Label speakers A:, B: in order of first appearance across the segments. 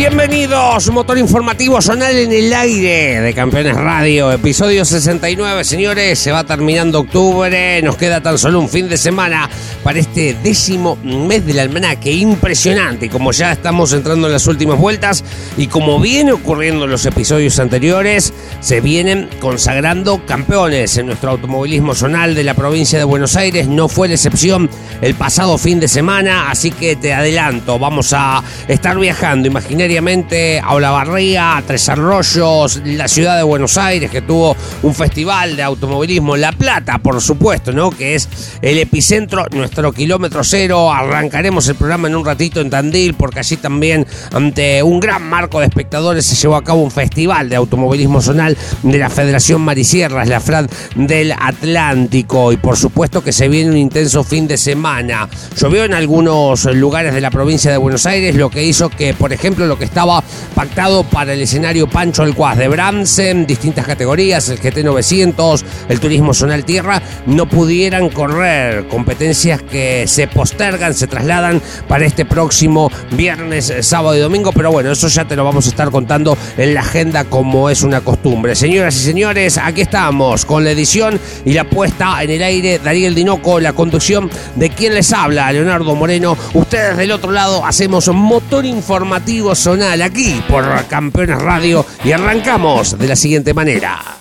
A: Bienvenidos, motor informativo zonal en el aire de Campeones Radio, episodio 69, señores, se va terminando octubre, nos queda tan solo un fin de semana para este décimo mes del almanaque, impresionante, como ya estamos entrando en las últimas vueltas y como viene ocurriendo en los episodios anteriores, se vienen consagrando campeones en nuestro automovilismo zonal de la provincia de Buenos Aires, no fue la excepción el pasado fin de semana, así que te adelanto, vamos a estar viajando, imagínate a Olavarría, a Tres Arroyos, la ciudad de Buenos Aires, que tuvo un festival de automovilismo, La Plata, por supuesto, ¿no? Que es el epicentro, nuestro kilómetro cero. Arrancaremos el programa en un ratito en Tandil, porque allí también, ante un gran marco de espectadores, se llevó a cabo un festival de automovilismo zonal de la Federación Marisierras, la FRAD del Atlántico. Y por supuesto que se viene un intenso fin de semana. Llovió en algunos lugares de la provincia de Buenos Aires, lo que hizo que, por ejemplo, lo que estaba pactado para el escenario Pancho Alcuaz de Bramsen, distintas categorías, el GT 900, el Turismo Zonal Tierra, no pudieran correr. Competencias que se postergan, se trasladan para este próximo viernes, sábado y domingo, pero bueno, eso ya te lo vamos a estar contando en la agenda como es una costumbre. Señoras y señores, aquí estamos con la edición y la puesta en el aire, Daniel Dinoco, la conducción de quien les habla, Leonardo Moreno. Ustedes del otro lado hacemos motor informativo zonal aquí por Campeones Radio y arrancamos de la siguiente manera.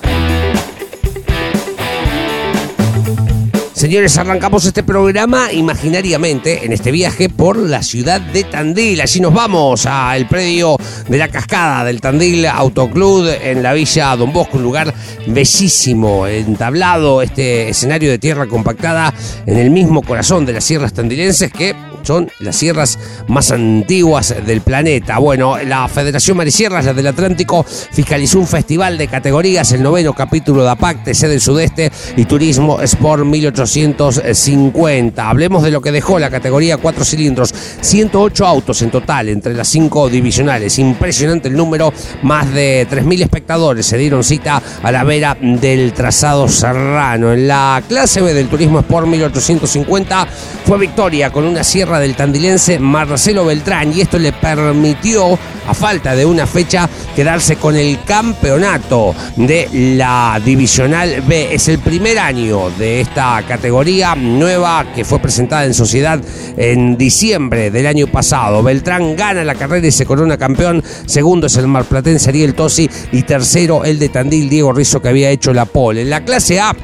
A: Señores, arrancamos este programa imaginariamente en este viaje por la ciudad de Tandil. Allí nos vamos al predio de la cascada del Tandil Autoclub en la villa Don Bosco, un lugar bellísimo, entablado, este escenario de tierra compactada en el mismo corazón de las sierras tandilenses que son las sierras más antiguas del planeta. Bueno, la Federación Marisierras, la del Atlántico, fiscalizó un festival de categorías, el noveno capítulo de APAC, TC del Sudeste y Turismo Sport 1850. Hablemos de lo que dejó la categoría cuatro cilindros, 108 autos en total entre las cinco divisionales. Impresionante el número, más de 3.000 espectadores se dieron cita a la vera del trazado serrano. En la clase B del Turismo Sport 1850 fue victoria con una sierra del tandilense Marcelo Beltrán y esto le permitió, a falta de una fecha, quedarse con el campeonato de la Divisional B. Es el primer año de esta categoría nueva que fue presentada en sociedad en diciembre del año pasado. Beltrán gana la carrera y se corona campeón. Segundo es el marplatense Ariel Tosi y tercero el de Tandil Diego Rizzo que había hecho la pole. En la clase A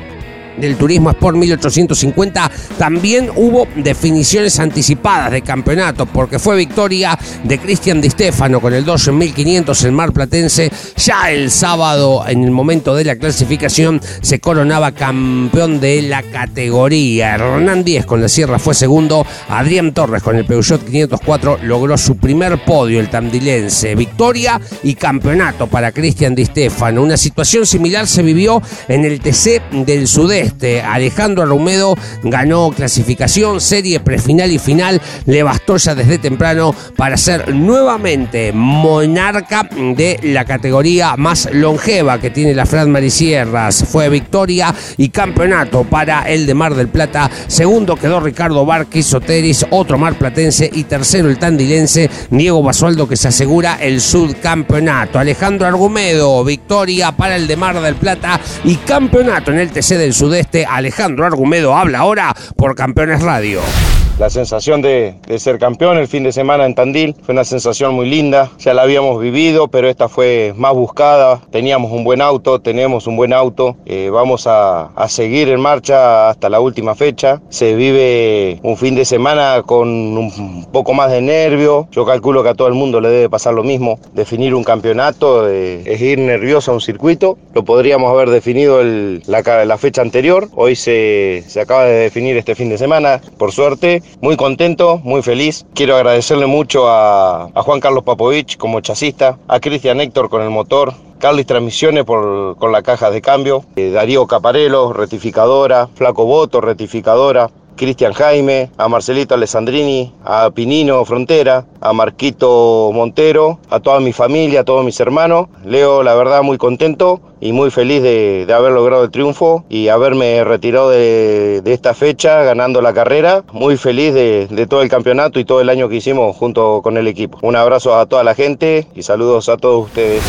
A: del Turismo Sport 1850 también hubo definiciones anticipadas de campeonato porque fue victoria de Cristian Di Stefano con el 12.500 en Mar Platense. Ya el sábado, en el momento de la clasificación, se coronaba campeón de la categoría. Hernán Díez con la Sierra fue segundo. Adrián Torres con el Peugeot 504 logró su primer podio, el tandilense. Victoria y campeonato para Cristian Di Stefano. Una situación similar se vivió en el TC del Sudeste este, Alejandro Arrumedo ganó clasificación, serie prefinal y final. Le bastó ya desde temprano para ser nuevamente monarca de la categoría más longeva que tiene la Fran Marisierras. Fue victoria y campeonato para el de Mar del Plata. Segundo quedó Ricardo Barquis Soteris, otro mar platense. Y tercero el tandilense Diego Basualdo que se asegura el subcampeonato. Alejandro Argumedo, victoria para el de Mar del Plata y campeonato en el TC del Sudeste este Alejandro Argumedo habla ahora por Campeones Radio.
B: La sensación de, ser campeón el fin de semana en Tandil fue una sensación muy linda. Ya la habíamos vivido, pero esta fue más buscada. Teníamos un buen auto, tenemos un buen auto. Eh, vamos a, seguir en marcha hasta la última fecha. Se vive un fin de semana con un poco más de nervio. Yo calculo que a todo el mundo le debe pasar lo mismo. Definir un campeonato eh, es ir nervioso a un circuito. Lo podríamos haber definido la, fecha anterior. Hoy se acaba de definir este fin de semana, por suerte muy contento, muy feliz. Quiero agradecerle mucho a, Juan Carlos Papovich como chasista, a Cristian Héctor con el motor, Carlis Transmisiones por, con la caja de cambio, eh, Darío Caparelo, rectificadora, Flaco Boto, rectificadora, Cristian Jaime, a Marcelito Alessandrini, a Pinino Frontera, a Marquito Montero, a toda mi familia, a todos mis hermanos. Leo, la verdad, muy contento y muy feliz de, de haber logrado el triunfo y haberme retirado de, de, esta fecha ganando la carrera. Muy feliz de, de todo el campeonato y todo el año que hicimos junto con el equipo. Un abrazo a toda la gente y saludos a todos ustedes.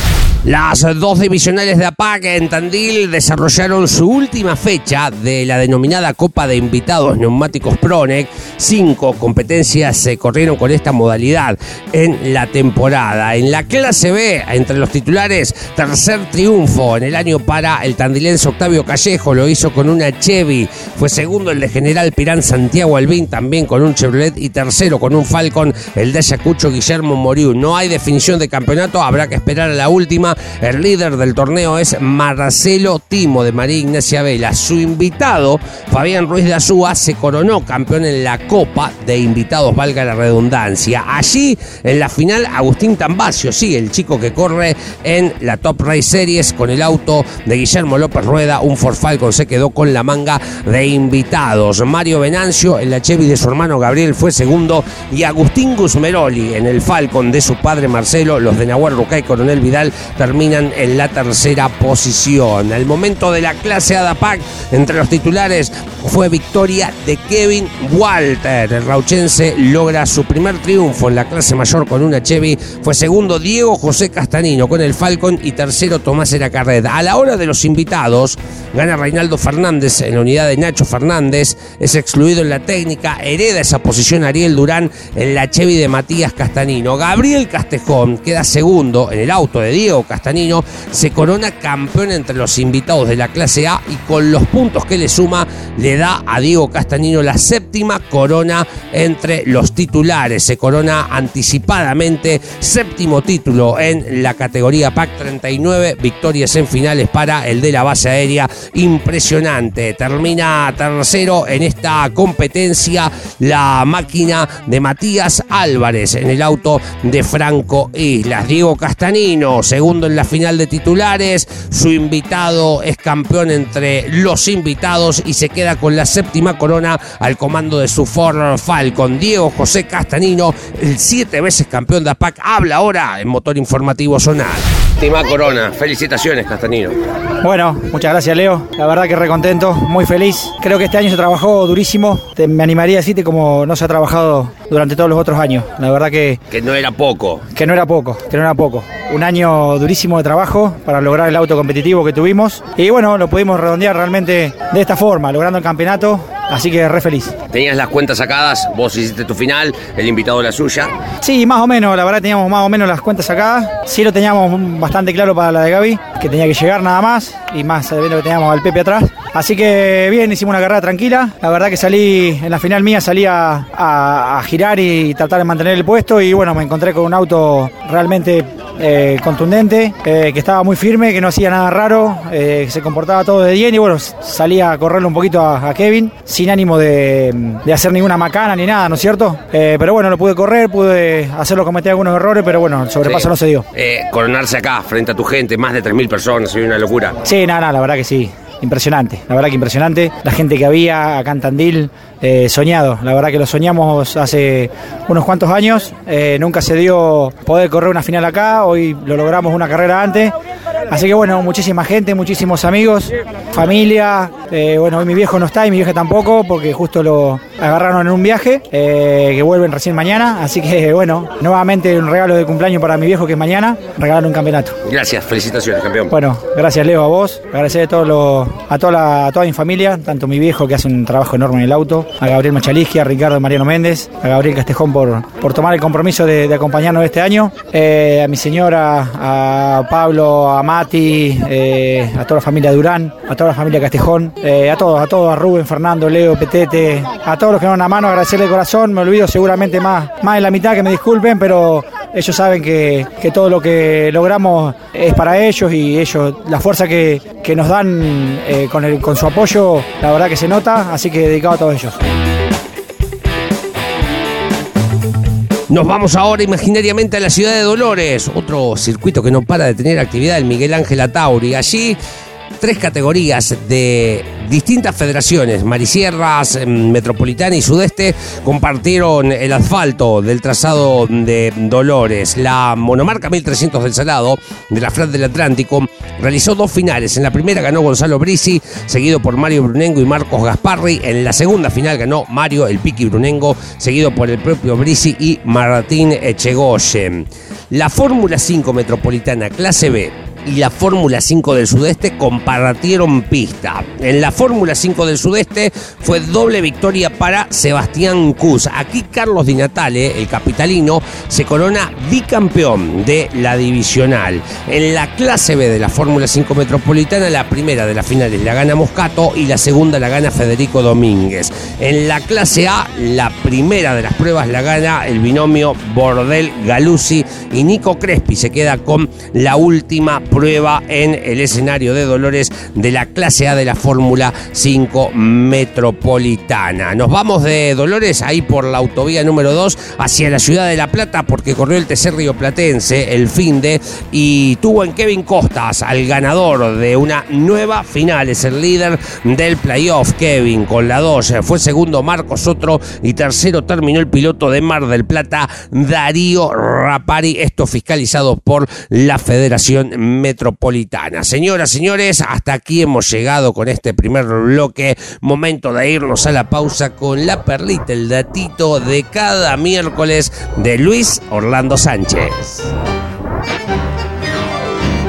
A: Las dos divisionales de APAC en Tandil desarrollaron su última fecha de la denominada Copa de Invitados Neumáticos Pronec. Cinco competencias se corrieron con esta modalidad en la temporada. En la clase B, entre los titulares, tercer triunfo en el año para el tandilense Octavio Callejo. Lo hizo con una Chevy. Fue segundo el de General Pirán Santiago Albín, también con un Chevrolet. Y tercero con un Falcon, el de Ayacucho Guillermo Moriú. No hay definición de campeonato, habrá que esperar a la última. El líder del torneo es Marcelo Timo de María Ignacia Vela. Su invitado, Fabián Ruiz de Azúa, se coronó campeón en la Copa de Invitados, valga la redundancia. Allí, en la final, Agustín Tambacio, sí, el chico que corre en la Top Race Series con el auto de Guillermo López Rueda, un Ford Falcon, se quedó con la manga de invitados. Mario Venancio, en la Chevy de su hermano Gabriel, fue segundo. Y Agustín Guzmeroli, en el Falcon de su padre Marcelo, los de Nahuel Rucay Coronel Vidal, terminan en la tercera posición. El momento de la clase ADAPAC entre los titulares fue victoria de Kevin Walter. El rauchense logra su primer triunfo en la clase mayor con una Chevy. Fue segundo Diego José Castanino con el Falcon y tercero Tomás Eracarreda. A la hora de los invitados, gana Reinaldo Fernández en la unidad de Nacho Fernández. Es excluido en la técnica. Hereda esa posición Ariel Durán en la Chevy de Matías Castanino. Gabriel Castejón queda segundo en el auto de Diego Castanino. Se corona campeón entre los invitados de la clase A y con los puntos que le suma le da a Diego Castanino la séptima corona entre los titulares. Se corona anticipadamente séptimo título en la categoría PAC 39. Victorias en finales para el de la base aérea. Impresionante. Termina tercero en esta competencia la máquina de Matías Álvarez en el auto de Franco Islas. Diego Castanino, segundo en la final de titulares. Su invitado es campeón entre los invitados y se queda con la séptima corona al comando de su Ford Falcon. Diego José Castanino, el siete veces campeón de APAC, habla ahora en Motor Informativo Zonal. Séptima corona, felicitaciones Castanino.
C: Bueno, muchas gracias Leo, la verdad que recontento, muy feliz. Creo que este año se trabajó durísimo, Te- me animaría a decirte como no se ha trabajado durante todos los otros años. La verdad que,
A: Que no era poco.
C: que no era poco, que no era poco. Un año durísimo de trabajo para lograr el auto competitivo que tuvimos y bueno, lo pudimos redondear realmente de esta forma, logrando el campeonato, así que re feliz.
A: Tenías las cuentas sacadas, vos hiciste tu final, el invitado la suya.
C: Sí, más o menos, la verdad teníamos más o menos las cuentas sacadas. Sí lo teníamos bastante claro para la de Gaby, que tenía que llegar nada más, y más sabiendo que teníamos al Pepe atrás. Así que bien, hicimos una carrera tranquila. La verdad que salí, en la final mía salí a, a- a girar y tratar de mantener el puesto y bueno, me encontré con un auto realmente eh, contundente, eh, que estaba muy firme, que no hacía nada raro, eh, que se comportaba todo de bien y bueno, salí a correrle un poquito a, a Kevin, sin ánimo de, de hacer ninguna macana ni nada, ¿no es cierto? Eh, pero bueno, lo pude correr, pude hacerlo cometer algunos errores, pero bueno, el sobrepaso
A: Sí.
C: no se dio.
A: Coronarse acá, frente a tu gente, más de 3.000 personas, soy una locura.
C: Sí, nada, nada, la verdad que sí. Impresionante, la verdad que impresionante. La gente que había acá en Tandil, eh, soñado. La verdad que lo soñamos hace unos cuantos años. Eh, nunca se dio poder correr una final acá. Hoy lo logramos una carrera antes. Así que bueno, muchísima gente, muchísimos amigos, familia. Eh, bueno, hoy mi viejo no está y mi vieja tampoco porque justo lo agarraron en un viaje eh, que vuelven recién mañana. Así que bueno, nuevamente un regalo de cumpleaños para mi viejo que es mañana, regalar un campeonato.
A: Gracias, felicitaciones, campeón.
C: Bueno, gracias Leo a vos, agradecer a, todos los- a, toda la- a toda mi familia, tanto mi viejo que hace un trabajo enorme en el auto, a Gabriel Machalisqui, a Ricardo Mariano Méndez, a Gabriel Castejón por, por tomar el compromiso de, de acompañarnos este año, eh, a mi señora, a Pablo, a Mati, eh, a toda la familia Durán, a toda la familia Castejón, eh, a todos, a todos, a Rubén, Fernando, Leo, Petete, a todos los que nos dan una mano, agradecerle de corazón, me olvido seguramente más, más de la mitad que me disculpen, pero ellos saben que, que todo lo que logramos es para ellos y ellos, la fuerza que, que nos dan eh, con, el, con su apoyo, la verdad que se nota, así que dedicado a todos ellos.
A: Nos vamos ahora imaginariamente a la ciudad de Dolores, otro circuito que no para de tener actividad, el Miguel Ángel Atauri. Allí tres categorías de distintas federaciones, Marisierras, em, Metropolitana y Sudeste, compartieron el asfalto del trazado de Dolores. La monomarca 1300 del Salado, de la Frat del Atlántico, realizó dos finales. En la primera ganó Gonzalo Brisi, seguido por Mario Brunengo y Marcos Gasparri. En la segunda final ganó Mario El Piqui Brunengo, seguido por el propio Brisi y Martín Echegoyen. La Fórmula 5 Metropolitana Clase B y la Fórmula 5 del Sudeste compartieron pista. En la Fórmula 5 del Sudeste fue doble victoria para Sebastián Cus. Aquí Carlos Di Natale, el capitalino, se corona bicampeón de la divisional. En la clase B de la Fórmula 5 Metropolitana, la primera de las finales la gana Moscato y la segunda la gana Federico Domínguez. En la clase A, la primera de las pruebas la gana el binomio Bordel Galuzzi y Nico Crespi se queda con la última prueba en el escenario de Dolores de la clase A de la Fórmula 5 Metropolitana. Nos vamos de Dolores ahí por la autovía número 2 hacia la ciudad de La Plata porque corrió el TC Río Platense el fin de y tuvo en Kevin Costas al ganador de una nueva final. Es el líder del playoff, Kevin, con la 2. Fue segundo Marcos Otro y tercero terminó el piloto de Mar del Plata, Darío Rapari. Esto fiscalizado por la Federación metropolitana. Señoras, señores, hasta aquí hemos llegado con este primer bloque. Momento de irnos a la pausa con la perlita, el datito de cada miércoles de Luis Orlando Sánchez.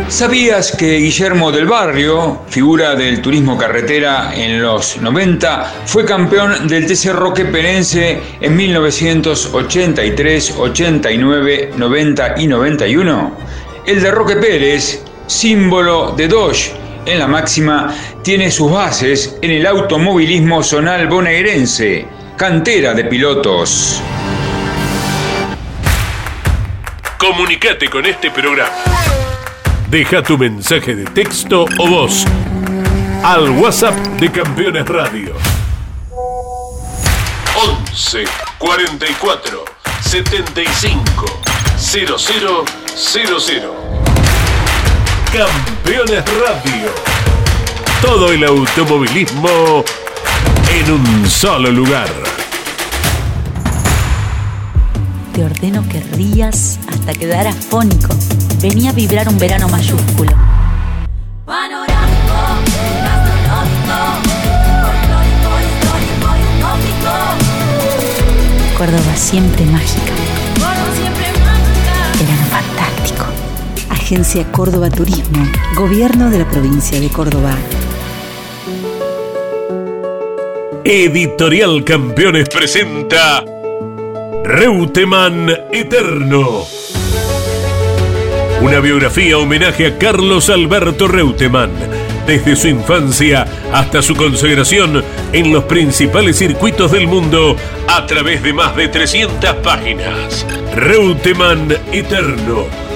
D: ¿Sabías que Guillermo del Barrio, figura del turismo carretera en los 90, fue campeón del TC Roque Penense en 1983, 89, 90 y 91? El de Roque Pérez símbolo de Dodge en la máxima, tiene sus bases en el automovilismo zonal bonaerense, cantera de pilotos.
E: Comunicate con este programa. Deja tu mensaje de texto o voz al WhatsApp de Campeones Radio. 11 44 75 0000 Campeones Radio. Todo el automovilismo en un solo lugar.
F: Te ordeno que rías hasta quedar afónico. Venía a vibrar un verano mayúsculo. Córdoba siempre mágica. Agencia Córdoba Turismo, Gobierno de la provincia de Córdoba.
E: Editorial Campeones presenta Reutemann Eterno. Una biografía homenaje a Carlos Alberto Reutemann, desde su infancia hasta su consagración en los principales circuitos del mundo a través de más de 300 páginas. Reutemann Eterno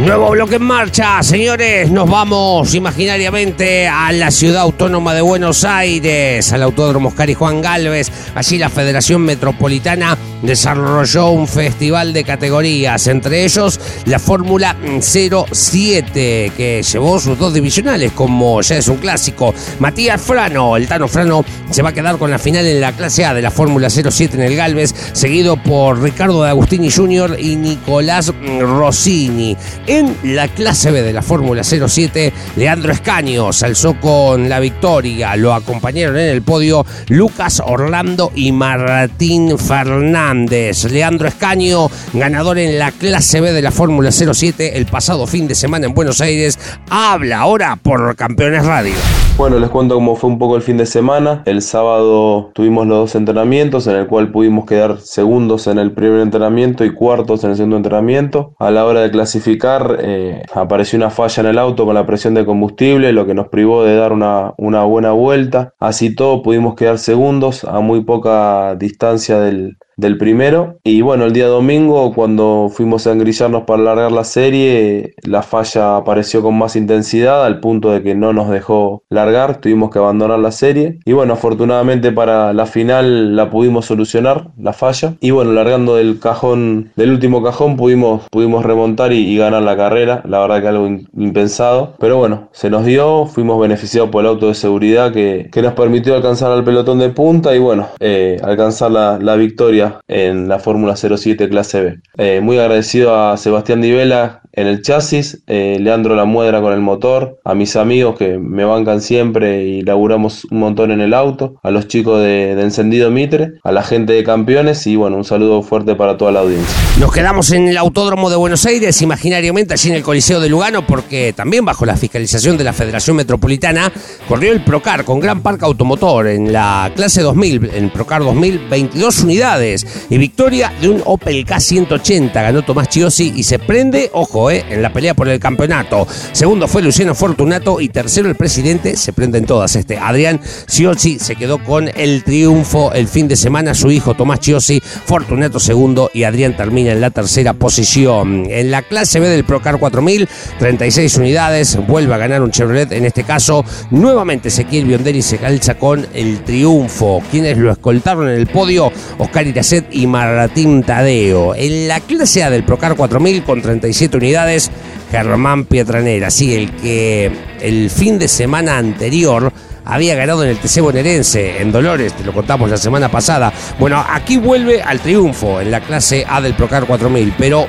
A: Nuevo bloque en marcha, señores. Nos vamos imaginariamente a la ciudad autónoma de Buenos Aires, al Autódromo Oscar y Juan Galvez. Allí la Federación Metropolitana desarrolló un festival de categorías, entre ellos la Fórmula 07, que llevó sus dos divisionales, como ya es un clásico. Matías Frano, el Tano Frano, se va a quedar con la final en la clase A de la Fórmula 07 en el Galvez, seguido por Ricardo de Agustini Jr. y Nicolás Rossini. En la clase B de la Fórmula 07, Leandro Escaño se alzó con la victoria. Lo acompañaron en el podio Lucas Orlando y Martín Fernández. Leandro Escaño, ganador en la clase B de la Fórmula 07 el pasado fin de semana en Buenos Aires, habla ahora por Campeones Radio.
G: Bueno, les cuento cómo fue un poco el fin de semana. El sábado tuvimos los dos entrenamientos en el cual pudimos quedar segundos en el primer entrenamiento y cuartos en el segundo entrenamiento. A la hora de clasificar eh, apareció una falla en el auto con la presión de combustible, lo que nos privó de dar una, una buena vuelta. Así todo pudimos quedar segundos a muy poca distancia del, del primero. Y bueno, el día domingo, cuando fuimos a engrillarnos para largar la serie, la falla apareció con más intensidad al punto de que no nos dejó largar, tuvimos que abandonar la serie. Y bueno, afortunadamente para la final la pudimos solucionar, la falla. Y bueno, largando del cajón, del último cajón, pudimos, pudimos remontar y, ganar la carrera. La verdad que algo impensado. Pero bueno, se nos dio, fuimos beneficiados por el auto de seguridad que, que nos permitió alcanzar al pelotón de punta y bueno, eh, alcanzar la, la victoria en la Fórmula 07 clase B. Eh, muy agradecido a Sebastián Divela en el chasis, eh, Leandro La Muedra con el motor, a mis amigos que me bancan siempre y laburamos un montón en el auto, a los chicos de, Encendido Mitre, a la gente de Campeones y bueno, un saludo fuerte para toda la audiencia.
A: Nos quedamos en el Autódromo de Buenos Aires, imaginariamente allí en el Coliseo de Lugano, porque también bajo la fiscalización de la Federación Metropolitana corrió el Procar con gran parque automotor en la clase 2000, en Procar 2000, 22 unidades y victoria de un Opel K180, ganó Tomás Chiosi y se prende, ojo, ¿eh? en la pelea por el campeonato. Segundo fue Luciano Fortunato y tercero el presidente, se prenden todas este. Adrián Ciozzi se quedó con el triunfo el fin de semana, su hijo Tomás Ciozzi, Fortunato segundo y Adrián termina en la tercera posición. En la clase B del Procar 4000, 36 unidades, vuelve a ganar un Chevrolet, en este caso nuevamente Ezequiel Bionderi se calza con el triunfo. Quienes lo escoltaron en el podio, Oscar Y Martín Tadeo. En la clase A del Procar 4000 con 37 unidades, Germán Pietranera, sí, el que el fin de semana anterior había ganado en el TC bonaerense, en Dolores, te lo contamos la semana pasada. Bueno, aquí vuelve al triunfo en la clase A del Procar 4000, pero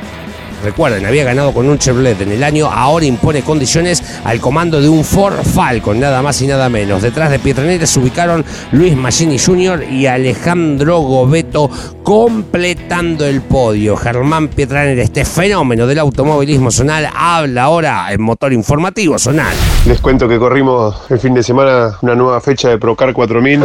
A: Recuerden, había ganado con un Chevrolet en el año, ahora impone condiciones al comando de un Ford Falcon, nada más y nada menos. Detrás de Pietranera se ubicaron Luis Maggini Jr. y Alejandro Gobeto completando el podio. Germán Pietranera, este fenómeno del automovilismo zonal, habla ahora en motor informativo zonal.
H: Les cuento que corrimos el fin de semana una nueva fecha de Procar 4000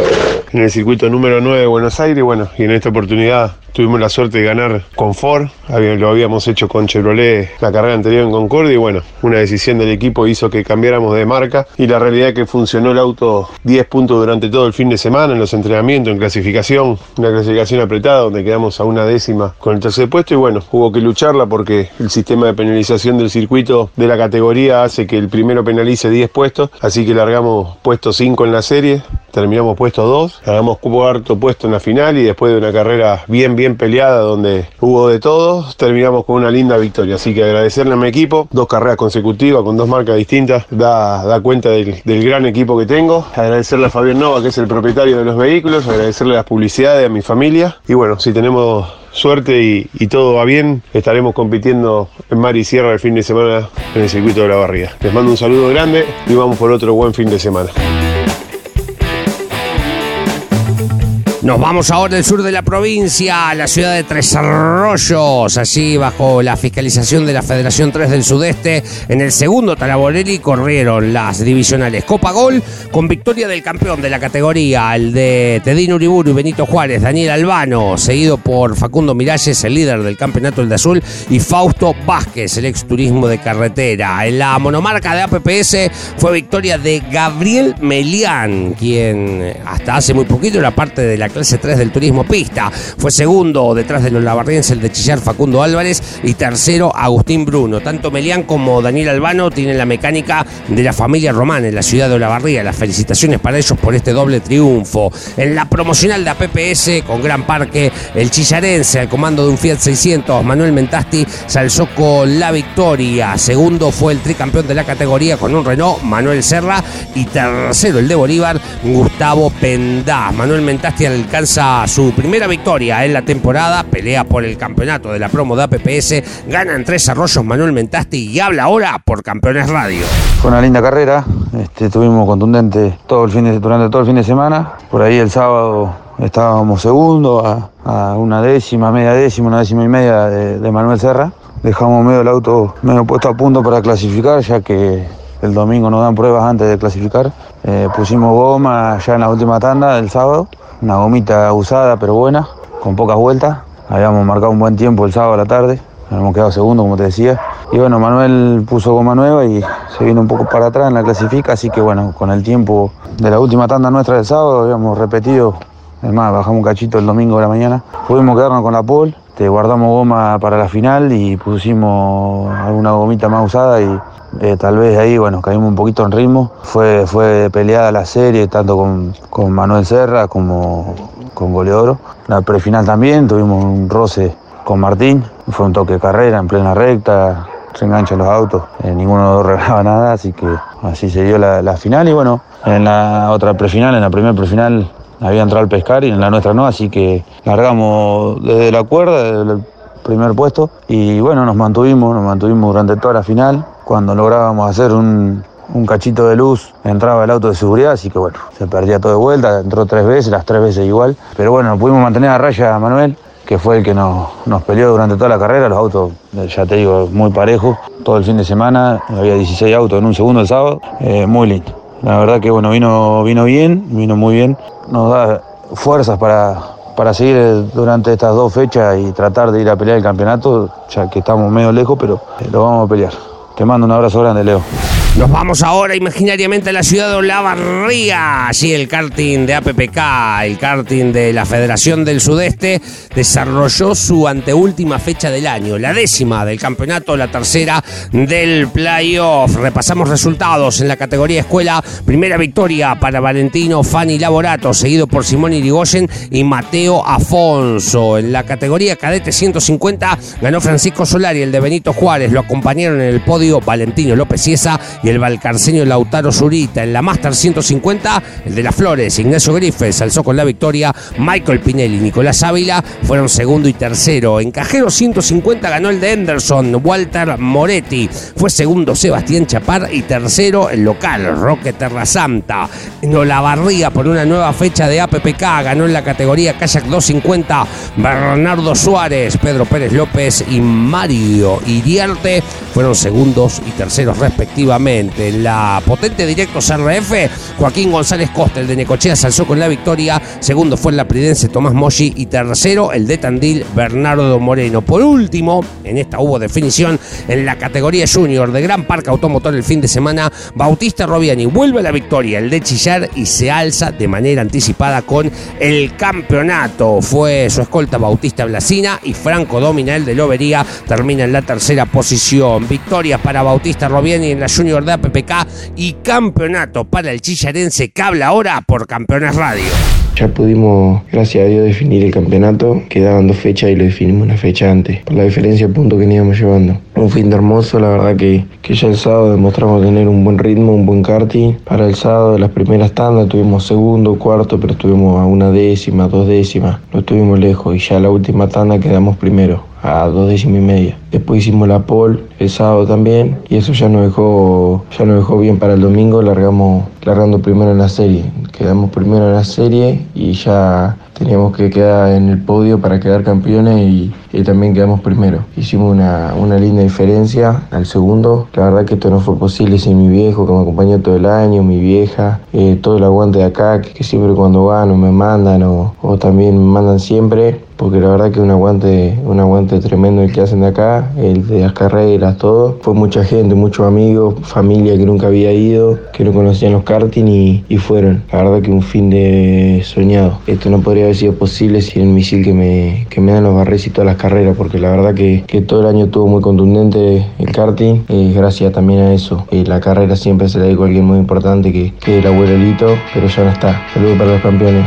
H: en el circuito número 9 de Buenos Aires. Bueno, y en esta oportunidad tuvimos la suerte de ganar con Ford. Lo habíamos hecho con Chevrolet la carrera anterior en Concordia y bueno, una decisión del equipo hizo que cambiáramos de marca y la realidad es que funcionó el auto 10 puntos durante todo el fin de semana en los entrenamientos, en clasificación, una clasificación apretada donde quedamos a una décima con el tercer puesto y bueno, hubo que lucharla porque el sistema de penalización del circuito de la categoría hace que el primero penalice 10 puestos, así que largamos puesto 5 en la serie, terminamos puesto 2, largamos cuarto puesto en la final y después de una carrera bien bien peleada donde hubo de todo, terminamos con una linda victoria. Así que agradecerle a mi equipo, dos carreras consecutivas con dos marcas distintas, da, da cuenta del, gran equipo que tengo. Agradecerle a Fabián Nova, que es el propietario de los vehículos, agradecerle las publicidades a mi familia. Y bueno, si tenemos suerte y, y, todo va bien, estaremos compitiendo en Mar y Sierra el fin de semana en el circuito de la barriga. Les mando un saludo grande y vamos por otro buen fin de semana.
A: Nos vamos ahora del sur de la provincia, a la ciudad de Tres Arroyos, allí bajo la fiscalización de la Federación 3 del Sudeste. En el segundo Talaborelli corrieron las divisionales Copa Gol con victoria del campeón de la categoría, el de Tedino Uriburu y Benito Juárez, Daniel Albano, seguido por Facundo Miralles, el líder del campeonato El de Azul, y Fausto Vázquez, el ex turismo de carretera. En la monomarca de APPS fue victoria de Gabriel Melián, quien hasta hace muy poquito era parte de la clase 3 del turismo pista. Fue segundo detrás de los lavarrienses, el de Chillar Facundo Álvarez y tercero Agustín Bruno. Tanto Melián como Daniel Albano tienen la mecánica de la familia Román en la ciudad de Olavarría. Las felicitaciones para ellos por este doble triunfo. En la promocional de APPS con Gran Parque, el chillarense al comando de un Fiat 600, Manuel Mentasti, se alzó con la victoria. Segundo fue el tricampeón de la categoría con un Renault, Manuel Serra. Y tercero el de Bolívar, Gustavo Pendá. Manuel Mentasti al alcanza su primera victoria en la temporada, pelea por el campeonato de la promo de APPS, gana en tres arroyos Manuel Mentasti y habla ahora por Campeones Radio.
I: Fue una linda carrera, este, estuvimos contundentes todo el fin de, durante todo el fin de semana, por ahí el sábado estábamos segundo a, una décima, media décima, una décima y media de, de Manuel Serra. Dejamos medio el auto medio puesto a punto para clasificar, ya que el domingo nos dan pruebas antes de clasificar. Eh, pusimos goma ya en la última tanda del sábado, una gomita usada pero buena, con pocas vueltas. Habíamos marcado un buen tiempo el sábado a la tarde, habíamos quedado segundo como te decía. Y bueno, Manuel puso goma nueva y se vino un poco para atrás en la clasifica, así que bueno, con el tiempo de la última tanda nuestra del sábado habíamos repetido, es más, bajamos un cachito el domingo de la mañana. Pudimos quedarnos con la pole, te guardamos goma para la final y pusimos alguna gomita más usada y eh, tal vez ahí, bueno, caímos un poquito en ritmo. Fue, fue peleada la serie, tanto con, con Manuel Serra como con Goleoro. La prefinal también, tuvimos un roce con Martín. Fue un toque de carrera en plena recta, se enganchan los autos. Eh, ninguno regalaba nada, así que así se dio la, la final. Y bueno, en la otra prefinal, en la primera prefinal, había entrado al pescar y en la nuestra no, así que largamos desde la cuerda, desde el primer puesto. Y bueno, nos mantuvimos, nos mantuvimos durante toda la final cuando lográbamos hacer un, cachito de luz, entraba el auto de seguridad, así que bueno, se perdía todo de vuelta, entró tres veces, las tres veces igual. Pero bueno, pudimos mantener a raya a Manuel, que fue el que nos, nos peleó durante toda la carrera, los autos, ya te digo, muy parejos, todo el fin de semana, había 16 autos en un segundo el sábado, eh, muy lindo. La verdad que bueno, vino, vino bien, vino muy bien, nos da fuerzas para, para seguir durante estas dos fechas y tratar de ir a pelear el campeonato, ya que estamos medio lejos, pero lo vamos a pelear. Te mando un abrazo grande, Leo.
A: Nos vamos ahora imaginariamente a la ciudad de Olavarría. Allí el karting de APPK, el karting de la Federación del Sudeste, desarrolló su anteúltima fecha del año, la décima del campeonato, la tercera del playoff. Repasamos resultados en la categoría escuela. Primera victoria para Valentino Fanny Laborato, seguido por Simón Irigoyen y Mateo Afonso. En la categoría cadete 150 ganó Francisco Solari, el de Benito Juárez. Lo acompañaron en el podio Valentino López Ciesa el valcarceño Lautaro Zurita. En la Master 150, el de las Flores, Ignacio Griffes alzó con la victoria. Michael Pinelli y Nicolás Ávila fueron segundo y tercero. En Cajero 150 ganó el de Henderson, Walter Moretti. Fue segundo Sebastián Chapar y tercero el local, Roque Terrasanta. En Olavarría, por una nueva fecha de APPK, ganó en la categoría Kayak 250 Bernardo Suárez, Pedro Pérez López y Mario Iriarte. Fueron segundos y terceros respectivamente. En la potente directo CRF, Joaquín González Costa, el de Necochea, se alzó con la victoria. Segundo fue el lapridense Tomás Moshi y tercero el de Tandil, Bernardo Moreno. Por último, en esta hubo definición en la categoría junior de Gran Parque Automotor el fin de semana. Bautista Robiani vuelve a la victoria, el de Chillar, y se alza de manera anticipada con el campeonato. Fue su escolta Bautista Blasina y Franco Domina, el de Lobería, termina en la tercera posición. Victoria para Bautista Robiani en la junior de APPK y campeonato para el chillarense que habla ahora por Campeones Radio.
J: Ya pudimos, gracias a Dios, definir el campeonato. Quedaban dos fechas y lo definimos una fecha antes, por la diferencia de puntos que íbamos llevando. Un fin de hermoso, la verdad que, que ya el sábado demostramos tener un buen ritmo, un buen karting. Para el sábado, de las primeras tandas, tuvimos segundo, cuarto, pero estuvimos a una décima, dos décimas. No estuvimos lejos y ya la última tanda quedamos primero a dos décimas y media. Después hicimos la pole el sábado también y eso ya nos dejó, ya nos dejó bien para el domingo, largamos, largando primero en la serie. quedamos primero en la serie y ya teníamos que quedar en el podio para quedar campeones y, también quedamos primero. Hicimos una, una, linda diferencia al segundo. La verdad que esto no fue posible sin mi viejo que me acompañó todo el año, mi vieja, eh, todo el aguante de acá, que, siempre cuando van o me mandan o, o también me mandan siempre porque la verdad que un aguante, un aguante tremendo el que hacen de acá, el de las carreras, todo. Fue mucha gente, muchos amigos, familia que nunca había ido, que no conocían los karting y, fueron. La verdad que un fin de soñado. Esto no podría haber sido posible sin el misil que me, que me dan los barres y todas las carreras, porque la verdad que, que todo el año estuvo muy contundente el karting, eh, gracias también a eso. Eh, la carrera siempre se la dio a alguien muy importante que, que era abuelito, pero ya no está. Saludos para los campeones.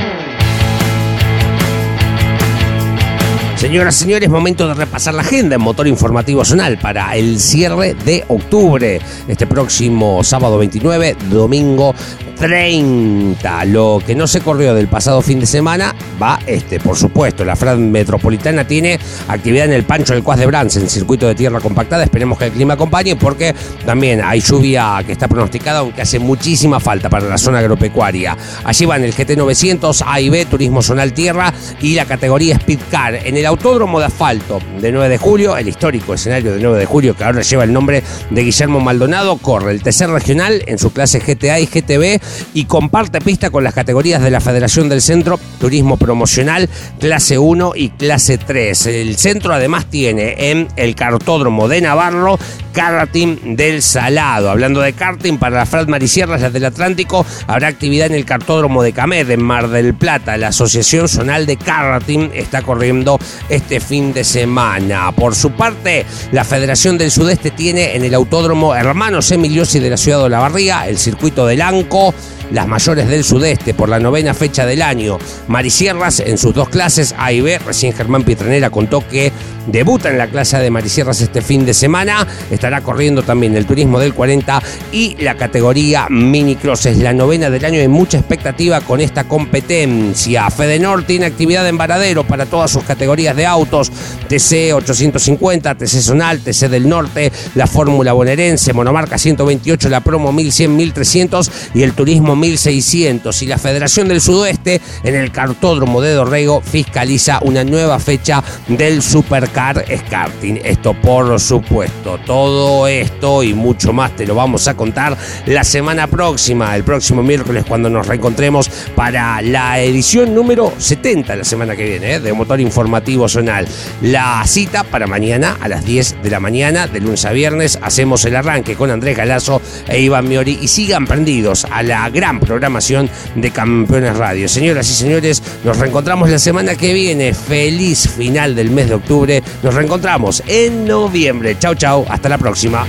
A: Señoras y señores, momento de repasar la agenda en Motor Informativo Zonal para el cierre de octubre, este próximo sábado 29, domingo 30. Lo que no se corrió del pasado fin de semana va este, por supuesto. La Fran Metropolitana tiene actividad en el Pancho del Cuas de Brans, en circuito de tierra compactada. Esperemos que el clima acompañe porque también hay lluvia que está pronosticada, aunque hace muchísima falta para la zona agropecuaria. Allí van el GT 900, A y B, Turismo Zonal Tierra y la categoría Speedcar. En el Autódromo de Asfalto de 9 de julio, el histórico escenario de 9 de julio que ahora lleva el nombre de Guillermo Maldonado, corre el tercer regional en su clase GTA y GTB y comparte pista con las categorías de la Federación del Centro, Turismo Promocional, clase 1 y clase 3. El centro además tiene en el cartódromo de Navarro karting del Salado. Hablando de karting, para la Frat Marisierras, las del Atlántico, habrá actividad en el cartódromo de Camed, en Mar del Plata. La Asociación Zonal de Karting está corriendo este fin de semana. Por su parte, la Federación del Sudeste tiene en el autódromo Hermanos Emiliosi de la ciudad de Olavarría el circuito del Anco las mayores del sudeste por la novena fecha del año. Marisierras en sus dos clases A y B, recién Germán Pietranera contó que debuta en la clase de Marisierras este fin de semana. Estará corriendo también el turismo del 40 y la categoría Mini Cross. Es la novena del año hay mucha expectativa con esta competencia. Fedenor tiene actividad en Varadero para todas sus categorías de autos. TC 850, TC Zonal, TC del Norte, la Fórmula Bonaerense, Monomarca 128, la Promo 1100, 1300 y el Turismo 1600. Y la Federación del Sudoeste en el Cartódromo de Dorrego fiscaliza una nueva fecha del Supercar Karting. Esto por supuesto, todo esto y mucho más te lo vamos a contar la semana próxima, el próximo miércoles cuando nos reencontremos para la edición número 70 la semana que viene ¿eh? de Motor Informativo Zonal. La cita para mañana a las 10 de la mañana, de lunes a viernes, hacemos el arranque con Andrés Galazo e Iván Miori y sigan prendidos a la gran programación de Campeones Radio. Señoras y señores, nos reencontramos la semana que viene. Feliz final del mes de octubre nos reencontramos en noviembre. Chau, chau. Hasta la próxima.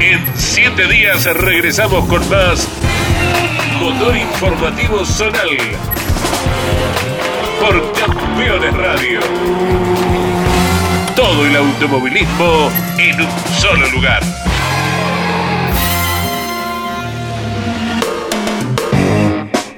E: En siete días regresamos con más Motor Informativo Zonal por Campeones Radio. Todo el automovilismo en un solo lugar.